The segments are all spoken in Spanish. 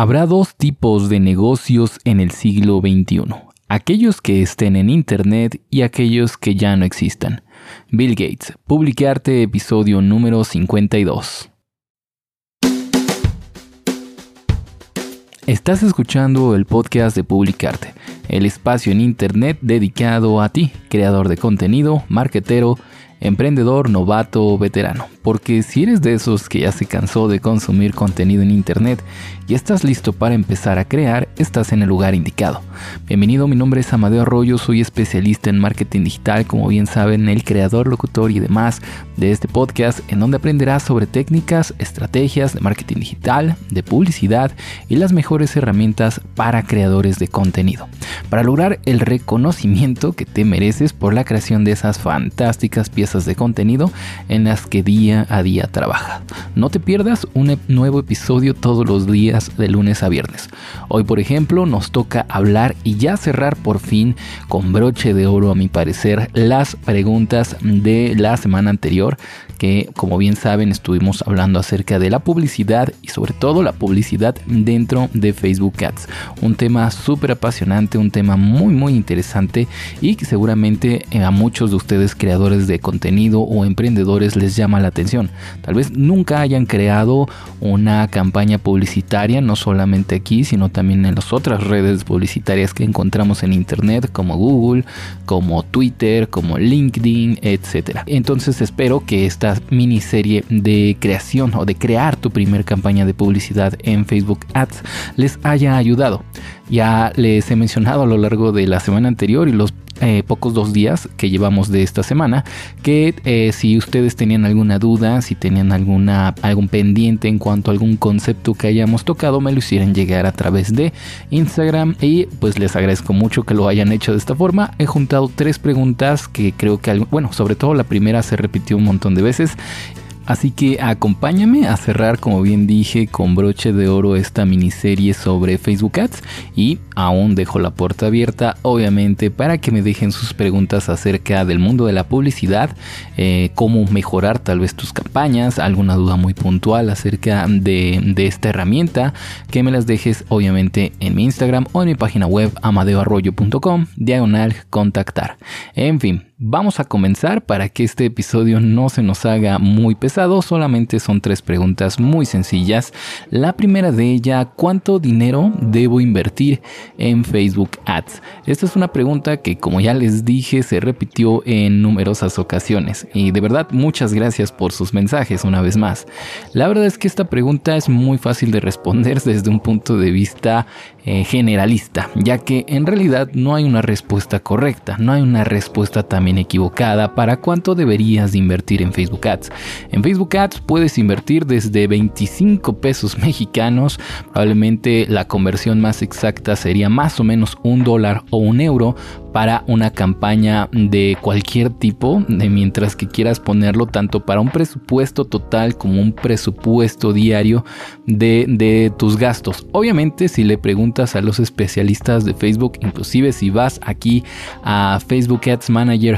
Habrá dos tipos de negocios en el siglo XXI, aquellos que estén en Internet y aquellos que ya no existan. Bill Gates, Publicarte, episodio número 52. Estás escuchando el podcast de Publicarte, el espacio en Internet dedicado a ti, creador de contenido, marketero, emprendedor, novato o veterano. Porque si eres de esos que ya se cansó de consumir contenido en Internet y estás listo para empezar a crear, estás en el lugar indicado. Bienvenido, mi nombre es Amadeo Arroyo, soy especialista en marketing digital, como bien saben, el creador, locutor y demás de este podcast, en donde aprenderás sobre técnicas, estrategias de marketing digital, de publicidad y las mejores herramientas para creadores de contenido. Para lograr el reconocimiento que te mereces por la creación de esas fantásticas piezas de contenido en las que día a día trabaja. No te pierdas un nuevo episodio todos los días de lunes a viernes. Hoy, por ejemplo, nos toca hablar y ya cerrar por fin con broche de oro, a mi parecer, las preguntas de la semana anterior que como bien saben estuvimos hablando acerca de la publicidad y sobre todo la publicidad dentro de Facebook Ads. Un tema súper apasionante, un tema muy muy interesante y que seguramente eh, a muchos de ustedes creadores de contenido o emprendedores les llama la atención. Tal vez nunca hayan creado una campaña publicitaria, no solamente aquí, sino también en las otras redes publicitarias que encontramos en internet como Google, como Twitter, como LinkedIn, etc. Entonces espero que esta miniserie de creación o de crear tu primer campaña de publicidad en Facebook Ads les haya ayudado. Ya les he mencionado a lo largo de la semana anterior y los eh, pocos dos días que llevamos de esta semana que eh, si ustedes tenían alguna duda si tenían alguna algún pendiente en cuanto a algún concepto que hayamos tocado me lo hicieran llegar a través de Instagram y pues les agradezco mucho que lo hayan hecho de esta forma. He juntado tres preguntas que creo que bueno sobre todo la primera se repitió un montón de veces Así que acompáñame a cerrar, como bien dije, con broche de oro esta miniserie sobre Facebook Ads y aún dejo la puerta abierta, obviamente, para que me dejen sus preguntas acerca del mundo de la publicidad, eh, cómo mejorar tal vez tus campañas, alguna duda muy puntual acerca de, de esta herramienta, que me las dejes obviamente en mi Instagram o en mi página web amadeoarroyo.com, diagonal contactar. En fin, Vamos a comenzar para que este episodio no se nos haga muy pesado, solamente son tres preguntas muy sencillas. La primera de ella, ¿cuánto dinero debo invertir en Facebook Ads? Esta es una pregunta que como ya les dije se repitió en numerosas ocasiones y de verdad muchas gracias por sus mensajes una vez más. La verdad es que esta pregunta es muy fácil de responder desde un punto de vista eh, generalista, ya que en realidad no hay una respuesta correcta, no hay una respuesta también equivocada para cuánto deberías de invertir en Facebook Ads. En Facebook Ads puedes invertir desde 25 pesos mexicanos, probablemente la conversión más exacta sería más o menos un dólar o un euro para una campaña de cualquier tipo, de mientras que quieras ponerlo tanto para un presupuesto total como un presupuesto diario de tus gastos. Obviamente si le preguntas a los especialistas de Facebook, inclusive si vas aquí a Facebook Ads Manager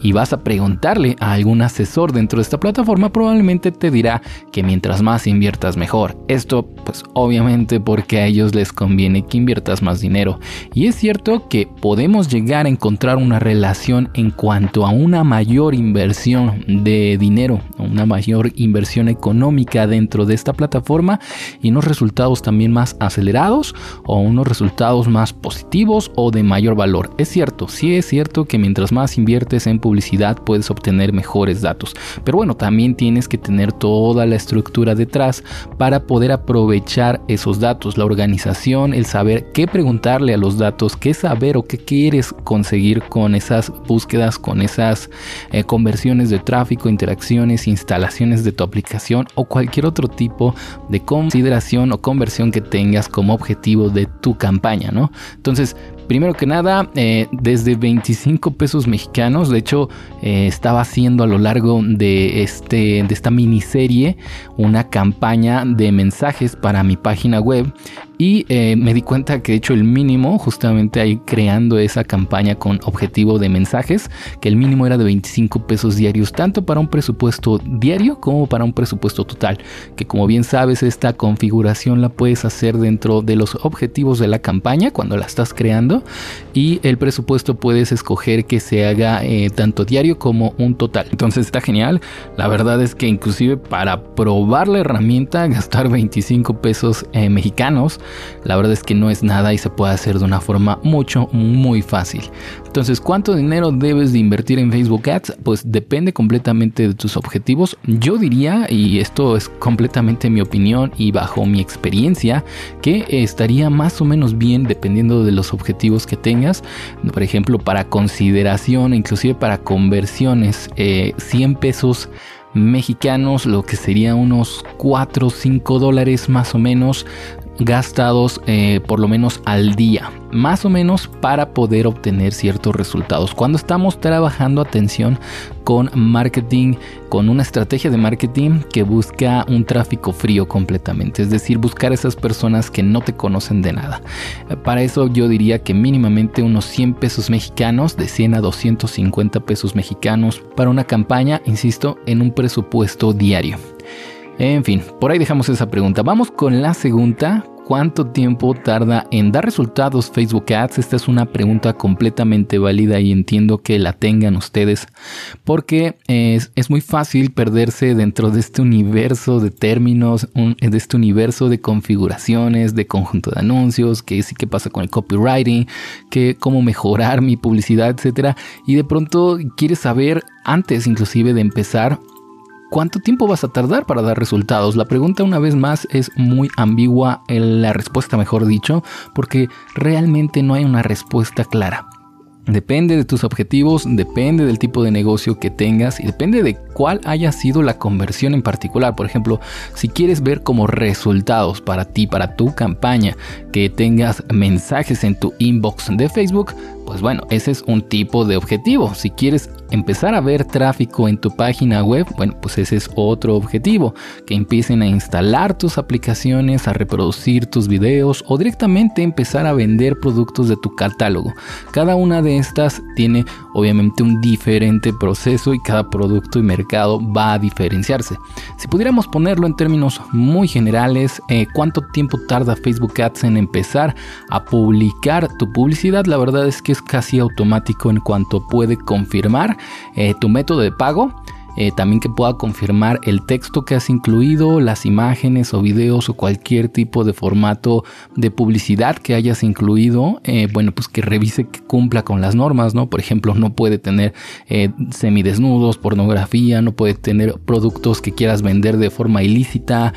y vas a preguntarle a algún asesor dentro de esta plataforma, probablemente te dirá que mientras más inviertas mejor. Esto pues obviamente porque a ellos les conviene que inviertas más dinero. Y es cierto que podemos llegar a encontrar una relación en cuanto a una mayor inversión de dinero, una mayor inversión económica dentro de esta plataforma y unos resultados también más acelerados o unos resultados más positivos o de mayor valor. Es cierto, sí es cierto que mientras más inviertes en publicidad puedes obtener mejores datos. Pero bueno, también tienes que tener toda la estructura detrás para poder aprovechar esos datos, la organización, el saber qué preguntarle a los datos, qué saber o qué quieres conseguir con esas búsquedas, con esas eh, conversiones de tráfico, interacciones, instalaciones de tu aplicación o cualquier otro tipo de consideración o conversión que tengas como objetivo de tu campaña, ¿no? Entonces, Primero que nada, eh, desde 25 pesos mexicanos, de hecho eh, estaba haciendo a lo largo de, este, de esta miniserie una campaña de mensajes para mi página web Y eh, me di cuenta que he hecho el mínimo, justamente ahí creando esa campaña con objetivo de mensajes, que el mínimo era de 25 pesos diarios, tanto para un presupuesto diario como para un presupuesto total. Que como bien sabes, esta configuración la puedes hacer dentro de los objetivos de la campaña cuando la estás creando. Y el presupuesto puedes escoger que se haga eh, tanto diario como un total. Entonces está genial. La verdad es que inclusive para probar la herramienta, gastar 25 pesos eh, mexicanos, la verdad es que no es nada y se puede hacer de una forma mucho, muy fácil. Entonces, ¿cuánto dinero debes de invertir en Facebook Ads? Pues depende completamente de tus objetivos. Yo diría, y esto es completamente mi opinión y bajo mi experiencia, que estaría más o menos bien dependiendo de los objetivos que tengas. Por ejemplo, para consideración, inclusive para conversiones, 100 eh, pesos mexicanos, lo que sería unos 4 o 5 dólares más o menos gastados eh, por lo menos al día, más o menos para poder obtener ciertos resultados. Cuando estamos trabajando atención con marketing, con una estrategia de marketing que busca un tráfico frío completamente, es decir, buscar esas personas que no te conocen de nada. Para eso yo diría que mínimamente unos 100 pesos mexicanos, de 100 a 250 pesos mexicanos para una campaña, insisto, en un presupuesto diario. En fin, por ahí dejamos esa pregunta. Vamos con la segunda. ¿Cuánto tiempo tarda en dar resultados Facebook Ads? Esta es una pregunta completamente válida y entiendo que la tengan ustedes porque es, muy fácil perderse dentro de este universo de términos, de este universo de configuraciones, de conjunto de anuncios, que sí que pasa con el copywriting, que cómo mejorar mi publicidad, etcétera. Y de pronto quieres saber antes inclusive de empezar ¿Cuánto tiempo vas a tardar para dar resultados? La pregunta una vez más es muy ambigua, la respuesta mejor dicho, porque realmente no hay una respuesta clara. Depende de tus objetivos, depende del tipo de negocio que tengas y depende de cuál haya sido la conversión en particular. Por ejemplo, si quieres ver como resultados para ti, para tu campaña, que tengas mensajes en tu inbox de Facebook, pues bueno, ese es un tipo de objetivo. Si quieres empezar a ver tráfico en tu página web, bueno, pues ese es otro objetivo. Que empiecen a instalar tus aplicaciones, a reproducir tus videos o directamente empezar a vender productos de tu catálogo. Cada una de estas tiene obviamente un diferente proceso y cada producto y mercado va a diferenciarse. Si pudiéramos ponerlo en términos muy generales, eh, ¿cuánto tiempo tarda Facebook Ads en empezar a publicar tu publicidad? La verdad es que casi automático en cuanto puede confirmar eh, tu método de pago eh, también que pueda confirmar el texto que has incluido, las imágenes o videos o cualquier tipo de formato de publicidad que hayas incluido, eh, bueno, pues que revise que cumpla con las normas, ¿no? Por ejemplo, no puede tener eh, semidesnudos, pornografía, no puede tener productos que quieras vender de forma ilícita,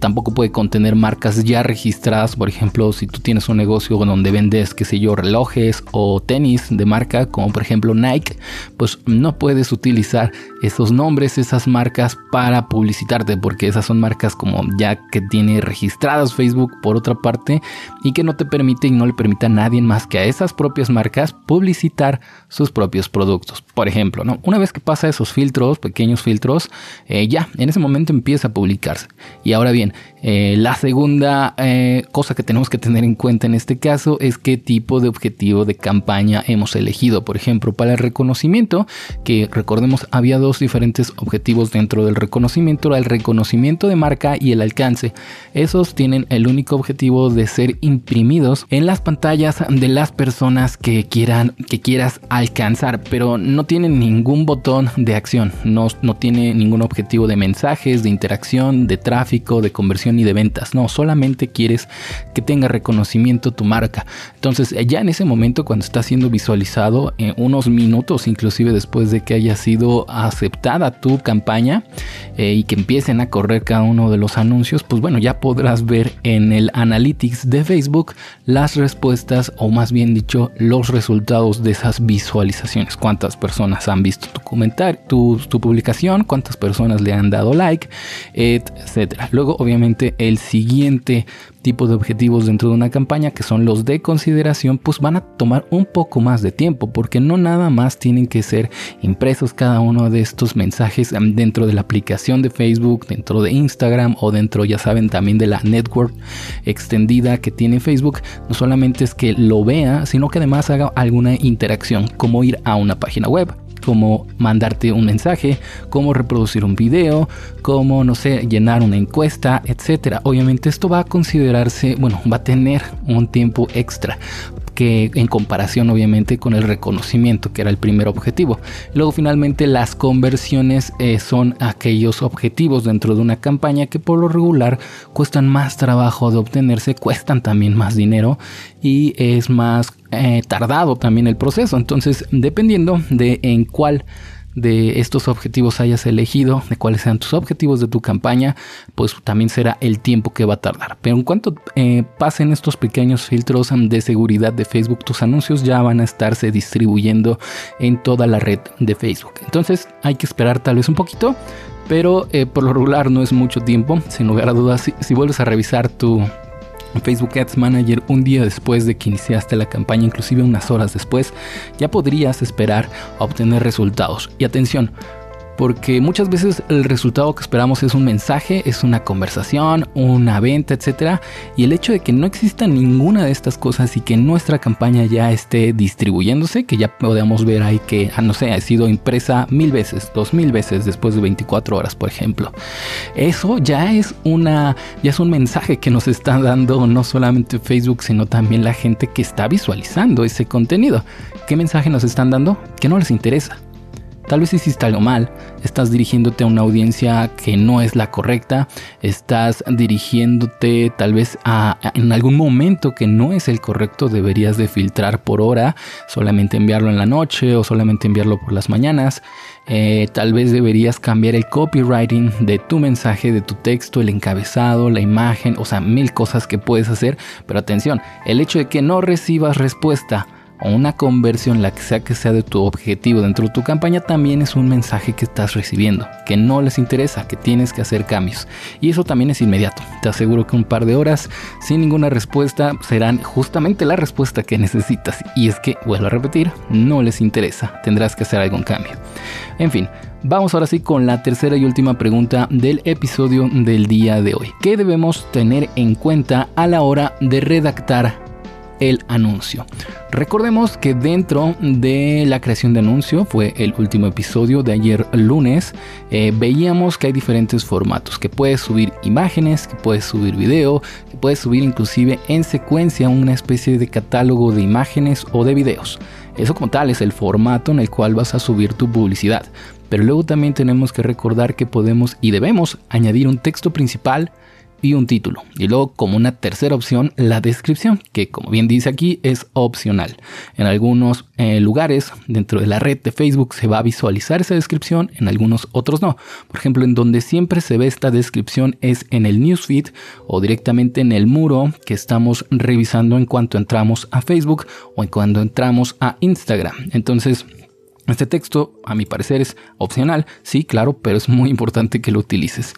tampoco puede contener marcas ya registradas, por ejemplo, si tú tienes un negocio donde vendes, qué sé yo, relojes o tenis de marca, como por ejemplo Nike, pues no puedes utilizar esos nombres, esas marcas para publicitarte, porque esas son marcas como ya que tiene registradas Facebook por otra parte y que no te permite y no le permite a nadie más que a esas propias marcas publicitar sus propios productos. Por ejemplo, ¿no? una vez que pasa esos filtros, pequeños filtros, eh, ya en ese momento empieza a publicarse. Y ahora bien, eh, la segunda eh, cosa que tenemos que tener en cuenta en este caso es qué tipo de objetivo de campaña hemos elegido. Por ejemplo, para el reconocimiento, que recordemos había dos diferentes objetivos dentro del reconocimiento, el reconocimiento de marca y el alcance. Esos tienen el único objetivo de ser imprimidos en las pantallas de las personas que quieran que quieras alcanzar, pero no tienen ningún botón de acción, no, no tiene ningún objetivo de mensajes, de interacción, de tráfico, de conversión ni de ventas, no, solamente quieres que tenga reconocimiento tu marca. Entonces, ya en ese momento, cuando está siendo visualizado, en unos minutos, inclusive después de que haya sido aceptada tu campaña eh, y que empiecen a correr cada uno de los anuncios, pues bueno, ya podrás ver en el Analytics de Facebook las respuestas o más bien dicho, los resultados de esas visualizaciones. Cuántas personas han visto tu comentario, tu, tu publicación, cuántas personas le han dado like, etcétera. Luego, obviamente, el siguiente tipo de objetivos dentro de una campaña, que son los de consideración, pues van a tomar un poco más de tiempo, porque no nada más tienen que ser impresos cada uno de estos mensajes em, dentro de la aplicación de Facebook, dentro de Instagram o dentro, ya saben, también de la network extendida que tiene Facebook. No solamente es que lo vea, sino que además haga alguna interacción, como ir a una página web como mandarte un mensaje, cómo reproducir un video, cómo, no sé, llenar una encuesta, etcétera. Obviamente esto va a considerarse, bueno, va a tener un tiempo extra que en comparación obviamente con el reconocimiento que era el primer objetivo. Luego finalmente las conversiones eh, son aquellos objetivos dentro de una campaña que por lo regular cuestan más trabajo de obtenerse, cuestan también más dinero y es más eh, tardado también el proceso. Entonces dependiendo de en cuál de estos objetivos hayas elegido, de cuáles sean tus objetivos de tu campaña, pues también será el tiempo que va a tardar. Pero en cuanto eh, pasen estos pequeños filtros de seguridad de Facebook, tus anuncios ya van a estarse distribuyendo en toda la red de Facebook. Entonces hay que esperar tal vez un poquito, pero eh, por lo regular no es mucho tiempo. Sin lugar a dudas, si vuelves a revisar tu Facebook Ads Manager un día después de que iniciaste la campaña, inclusive unas horas después, ya podrías esperar a obtener resultados. Y atención, porque muchas veces el resultado que esperamos es un mensaje, es una conversación, una venta, etcétera, y el hecho de que no exista ninguna de estas cosas y que nuestra campaña ya esté distribuyéndose, que ya podamos ver ahí que, ah, no sé, ha sido impresa mil veces, dos mil veces después de 24 horas, por ejemplo, eso ya es una, ya es un mensaje que nos está dando no solamente Facebook, sino también la gente que está visualizando ese contenido. ¿Qué mensaje nos están dando? Que no les interesa Tal vez hiciste algo mal, estás dirigiéndote a una audiencia que no es la correcta, estás dirigiéndote tal vez a, en algún momento que no es el correcto, deberías de filtrar por hora, solamente enviarlo en la noche o solamente enviarlo por las mañanas. Eh, tal vez deberías cambiar el copywriting de tu mensaje, de tu texto, el encabezado, la imagen, o sea, mil cosas que puedes hacer. Pero atención, el hecho de que no recibas respuesta o una conversión, la que sea que sea de tu objetivo dentro de tu campaña, también es un mensaje que estás recibiendo, que no les interesa, que tienes que hacer cambios. Y eso también es inmediato. Te aseguro que un par de horas sin ninguna respuesta serán justamente la respuesta que necesitas. Y es que, vuelvo a repetir, no les interesa. Tendrás que hacer algún cambio. En fin, Vamos ahora sí con la tercera y última pregunta del episodio del día de hoy. ¿Qué debemos tener en cuenta a la hora de redactar el anuncio. Recordemos que dentro de la creación de anuncio, fue el último episodio de ayer lunes, eh, veíamos que hay diferentes formatos, que puedes subir imágenes, que puedes subir video, que puedes subir inclusive en secuencia una especie de catálogo de imágenes o de videos. Eso como tal es el formato en el cual vas a subir tu publicidad. Pero luego también tenemos que recordar que podemos y debemos añadir un texto principal, y un título. Y luego como una tercera opción la descripción, que como bien dice aquí es opcional. En algunos eh, lugares dentro de la red de Facebook se va a visualizar esa descripción, en algunos otros no. Por ejemplo, en donde siempre se ve esta descripción es en el newsfeed o directamente en el muro que estamos revisando en cuanto entramos a Facebook o en cuando entramos a Instagram. Entonces, este texto, a mi parecer, es opcional, sí, claro, pero es muy importante que lo utilices.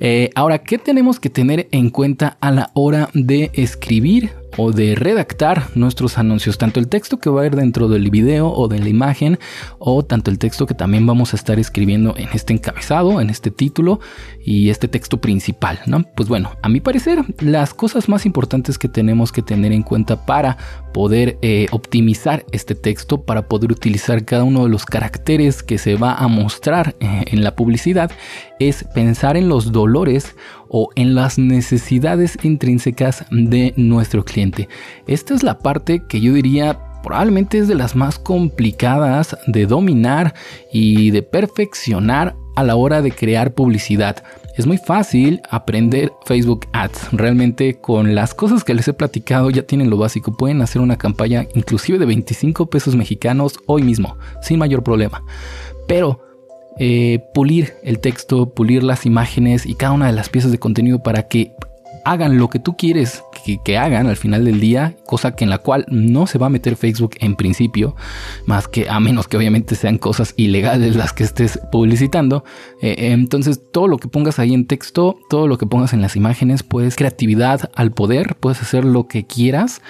Eh, ahora, ¿qué tenemos que tener en cuenta a la hora de escribir o de redactar nuestros anuncios, tanto el texto que va a ir dentro del video o de la imagen, o tanto el texto que también vamos a estar escribiendo en este encabezado, en este título y este texto principal, ¿no? Pues bueno, a mi parecer, las cosas más importantes que tenemos que tener en cuenta para poder eh, optimizar este texto, para poder utilizar cada uno de los caracteres que se va a mostrar eh, en la publicidad, es pensar en los dolores o en las necesidades intrínsecas de nuestro cliente. Esta es la parte que yo diría probablemente es de las más complicadas de dominar y de perfeccionar a la hora de crear publicidad. Es muy fácil aprender Facebook Ads. Realmente con las cosas que les he platicado ya tienen lo básico. Pueden hacer una campaña inclusive de 25 pesos mexicanos hoy mismo, sin mayor problema. Pero eh, pulir el texto, pulir las imágenes y cada una de las piezas de contenido para que hagan lo que tú quieres que, hagan al final del día, cosa que en la cual no se va a meter Facebook en principio, más que a menos que obviamente sean cosas ilegales las que estés publicitando. Eh, entonces todo lo que pongas ahí en texto, todo lo que pongas en las imágenes, pues creatividad al poder, puedes hacer lo que quieras.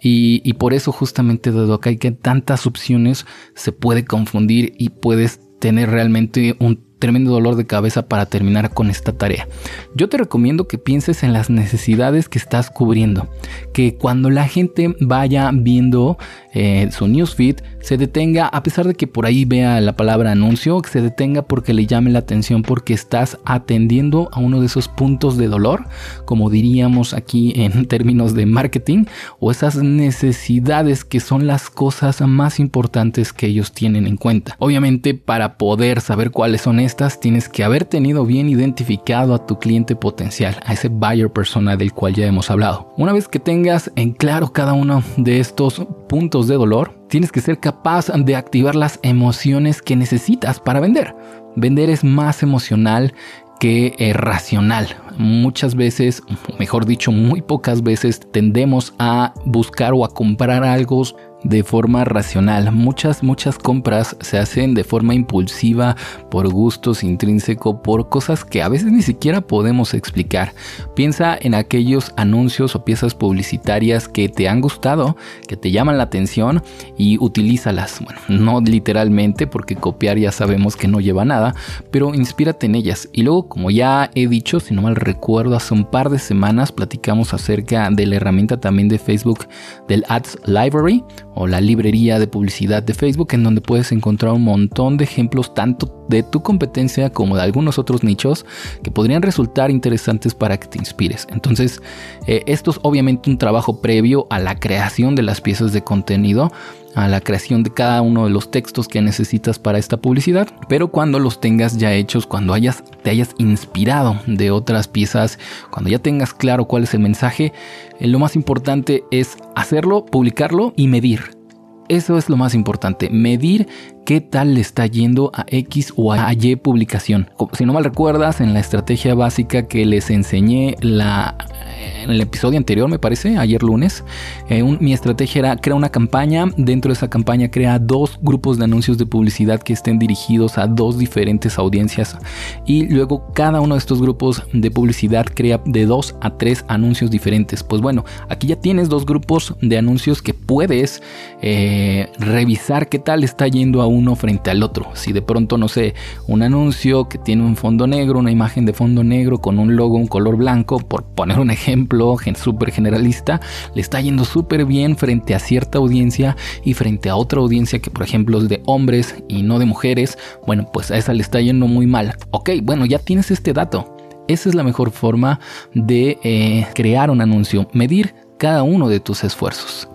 Y, y, por eso justamente dado que hay que tantas opciones se puede confundir y puedes tener realmente un tremendo dolor de cabeza para terminar con esta tarea. Yo te recomiendo que pienses en las necesidades que estás cubriendo, que cuando la gente vaya viendo eh, su newsfeed se detenga, a pesar de que por ahí vea la palabra anuncio, que se detenga porque le llame la atención, porque estás atendiendo a uno de esos puntos de dolor, como diríamos aquí en términos de marketing, o esas necesidades que son las cosas más importantes que ellos tienen en cuenta. Obviamente, para poder saber cuáles son estas, tienes que haber tenido bien identificado a tu cliente potencial, a ese buyer persona del cual ya hemos hablado. Una vez que tengas en claro cada uno de estos puntos de dolor, tienes que ser capaz de activar las emociones que necesitas para vender. Vender es más emocional que racional. Muchas veces, mejor dicho, muy pocas veces tendemos a buscar o a comprar algo de forma racional. Muchas, muchas compras se hacen de forma impulsiva, por gustos intrínseco, por cosas que a veces ni siquiera podemos explicar. Piensa en aquellos anuncios o piezas publicitarias que te han gustado, que te llaman la atención y utilízalas. Bueno, no literalmente porque copiar ya sabemos que no lleva nada, pero inspírate en ellas. Y luego, como ya he dicho, si no mal recuerdo, hace un par de semanas platicamos acerca de la herramienta también de Facebook del Ads Library o la librería de publicidad de Facebook en donde puedes encontrar un montón de ejemplos tanto de tu competencia como de algunos otros nichos que podrían resultar interesantes para que te inspires. Entonces, eh, esto es obviamente un trabajo previo a la creación de las piezas de contenido a la creación de cada uno de los textos que necesitas para esta publicidad, pero cuando los tengas ya hechos, cuando hayas, te hayas inspirado de otras piezas, cuando ya tengas claro cuál es el mensaje, eh, lo más importante es hacerlo, publicarlo y medir. Eso es lo más importante, medir qué tal le está yendo a X o a Y publicación. Si no mal recuerdas, en la estrategia básica que les enseñé en el episodio anterior, me parece, ayer lunes, eh, mi estrategia era crear una campaña. Dentro de esa campaña crea dos grupos de anuncios de publicidad que estén dirigidos a dos diferentes audiencias. Y luego cada uno de estos grupos de publicidad crea de dos a tres anuncios diferentes. Pues bueno, aquí ya tienes dos grupos de anuncios que puedes eh, revisar qué tal está yendo a un uno frente al otro. Si de pronto, no sé, un anuncio que tiene un fondo negro, una imagen de fondo negro con un logo, un color blanco, por poner un ejemplo súper generalista, le está yendo súper bien frente a cierta audiencia y frente a otra audiencia que por ejemplo es de hombres y no de mujeres, bueno, pues a esa le está yendo muy mal. Ok, bueno, ya tienes este dato. Esa es la mejor forma de eh, crear un anuncio, medir cada uno de tus esfuerzos.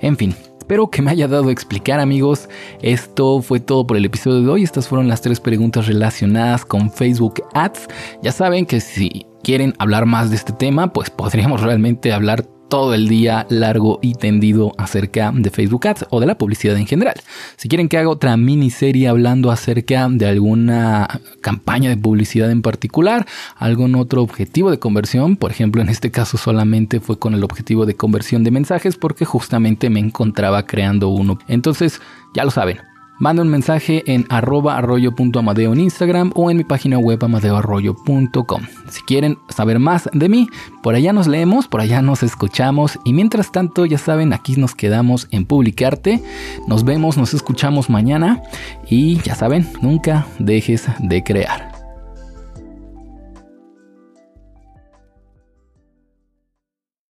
En fin, Espero que me haya dado a explicar amigos. Esto fue todo por el episodio de hoy. Estas fueron las tres preguntas relacionadas con Facebook Ads. Ya saben que si quieren hablar más de este tema, pues podríamos realmente hablar todo el día largo y tendido acerca de Facebook Ads o de la publicidad en general. Si quieren que haga otra miniserie hablando acerca de alguna campaña de publicidad en particular, algún otro objetivo de conversión, por ejemplo en este caso solamente fue con el objetivo de conversión de mensajes porque justamente me encontraba creando uno. Entonces, ya lo saben, Manda un mensaje en arroba arroyo.amadeo en Instagram o en mi página web amadeoarroyo.com. Si quieren saber más de mí, por allá nos leemos, por allá nos escuchamos y mientras tanto ya saben, aquí nos quedamos en publicarte. Nos vemos, nos escuchamos mañana y ya saben, nunca dejes de crear.